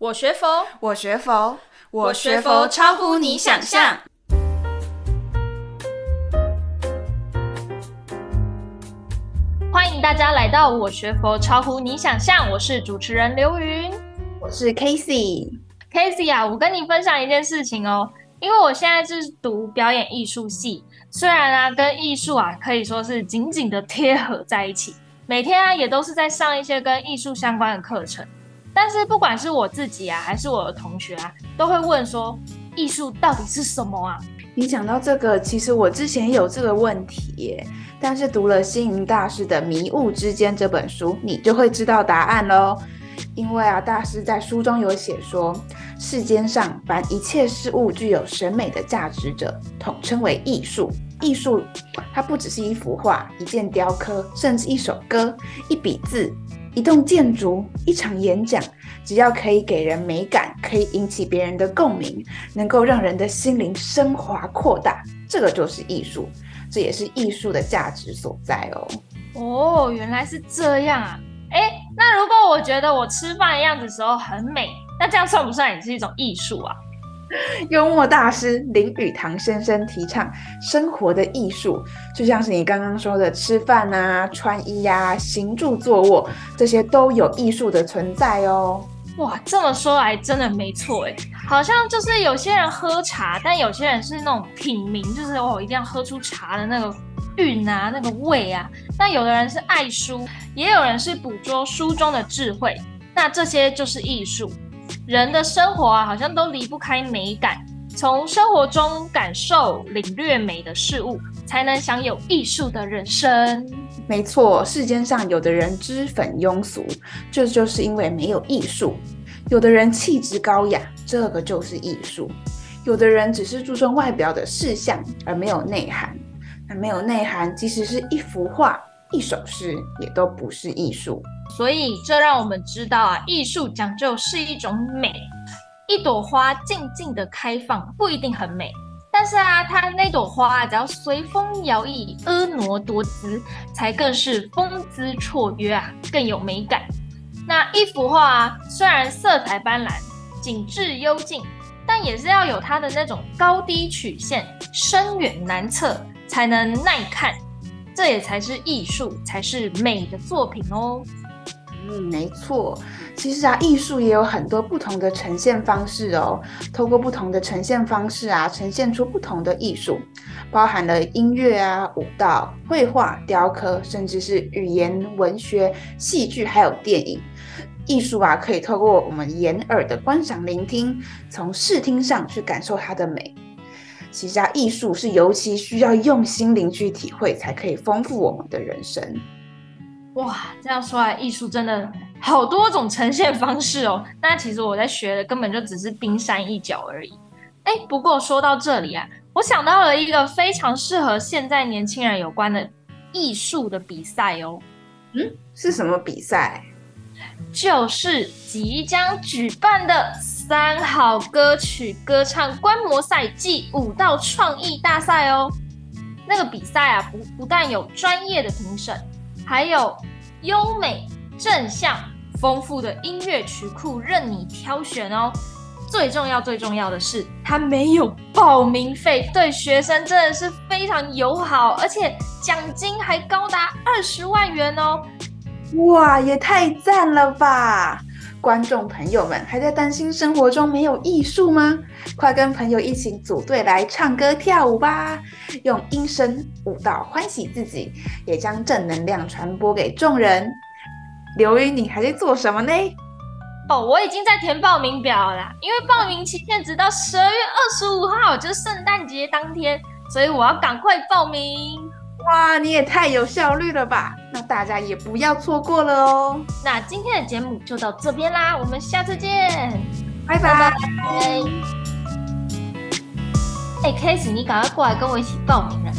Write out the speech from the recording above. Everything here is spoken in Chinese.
我学佛，我学佛，我学佛超乎你想象。欢迎大家来到我学佛超乎你想象，我是主持人刘云，我是 Casey。Casey 啊，我跟你分享一件事情哦，因为我现在是读表演艺术系，虽然啊跟艺术啊可以说是紧紧的贴合在一起，每天啊也都是在上一些跟艺术相关的课程。但是不管是我自己啊，还是我的同学啊，都会问说，艺术到底是什么啊？你讲到这个，其实我之前有这个问题耶，但是读了星云大师的《迷雾之间》这本书，你就会知道答案喽。因为啊，大师在书中有写说，世间上凡一切事物具有审美的价值者，统称为艺术。艺术它不只是一幅画、一件雕刻，甚至一首歌、一笔字。一栋建筑，一场演讲，只要可以给人美感，可以引起别人的共鸣，能够让人的心灵升华扩大，这个就是艺术，这也是艺术的价值所在哦。哦，原来是这样啊！诶，那如果我觉得我吃饭的样子时候很美，那这样算不算也是一种艺术啊？幽默大师林语堂先生提倡生活的艺术，就像是你刚刚说的吃饭啊、穿衣呀、啊、行住坐卧，这些都有艺术的存在哦。哇，这么说来真的没错诶，好像就是有些人喝茶，但有些人是那种品茗，就是哦一定要喝出茶的那个韵啊、那个味啊。那有的人是爱书，也有人是捕捉书中的智慧，那这些就是艺术。人的生活啊，好像都离不开美感。从生活中感受、领略美的事物，才能享有艺术的人生。没错，世间上有的人脂粉庸俗，这就，是因为没有艺术；有的人气质高雅，这个就是艺术；有的人只是注重外表的事项，而没有内涵。那没有内涵，即使是一幅画、一首诗，也都不是艺术。所以，这让我们知道啊，艺术讲究是一种美。一朵花静静的开放不一定很美，但是啊，它那朵花只要随风摇曳、婀娜多姿，才更是风姿绰约啊，更有美感。那一幅画啊，虽然色彩斑斓、景致幽静，但也是要有它的那种高低曲线、深远难测，才能耐看。这也才是艺术，才是美的作品哦。嗯，没错。其实啊，艺术也有很多不同的呈现方式哦。透过不同的呈现方式啊，呈现出不同的艺术，包含了音乐啊、舞蹈、绘画、雕刻，甚至是语言、文学、戏剧，还有电影。艺术啊，可以透过我们眼耳的观赏、聆听，从视听上去感受它的美。其实啊，艺术是尤其需要用心灵去体会，才可以丰富我们的人生。哇，这样说来，艺术真的好多种呈现方式哦。那其实我在学的根本就只是冰山一角而已。哎，不过说到这里啊，我想到了一个非常适合现在年轻人有关的艺术的比赛哦。嗯，是什么比赛？就是即将举办的三好歌曲歌唱观摩赛暨舞蹈创意大赛哦。那个比赛啊，不不但有专业的评审。还有优美、正向、丰富的音乐曲库任你挑选哦。最重要、最重要的是，它没有报名费，对学生真的是非常友好，而且奖金还高达二十万元哦！哇，也太赞了吧！观众朋友们，还在担心生活中没有艺术吗？快跟朋友一起组队来唱歌跳舞吧！用音声舞蹈欢喜自己，也将正能量传播给众人。刘云，你还在做什么呢？哦，我已经在填报名表了，因为报名期限直到十二月二十五号，就是圣诞节当天，所以我要赶快报名。哇，你也太有效率了吧！那大家也不要错过了哦。那今天的节目就到这边啦，我们下次见，拜拜。哎，Casey，你赶快过来跟我一起报名了。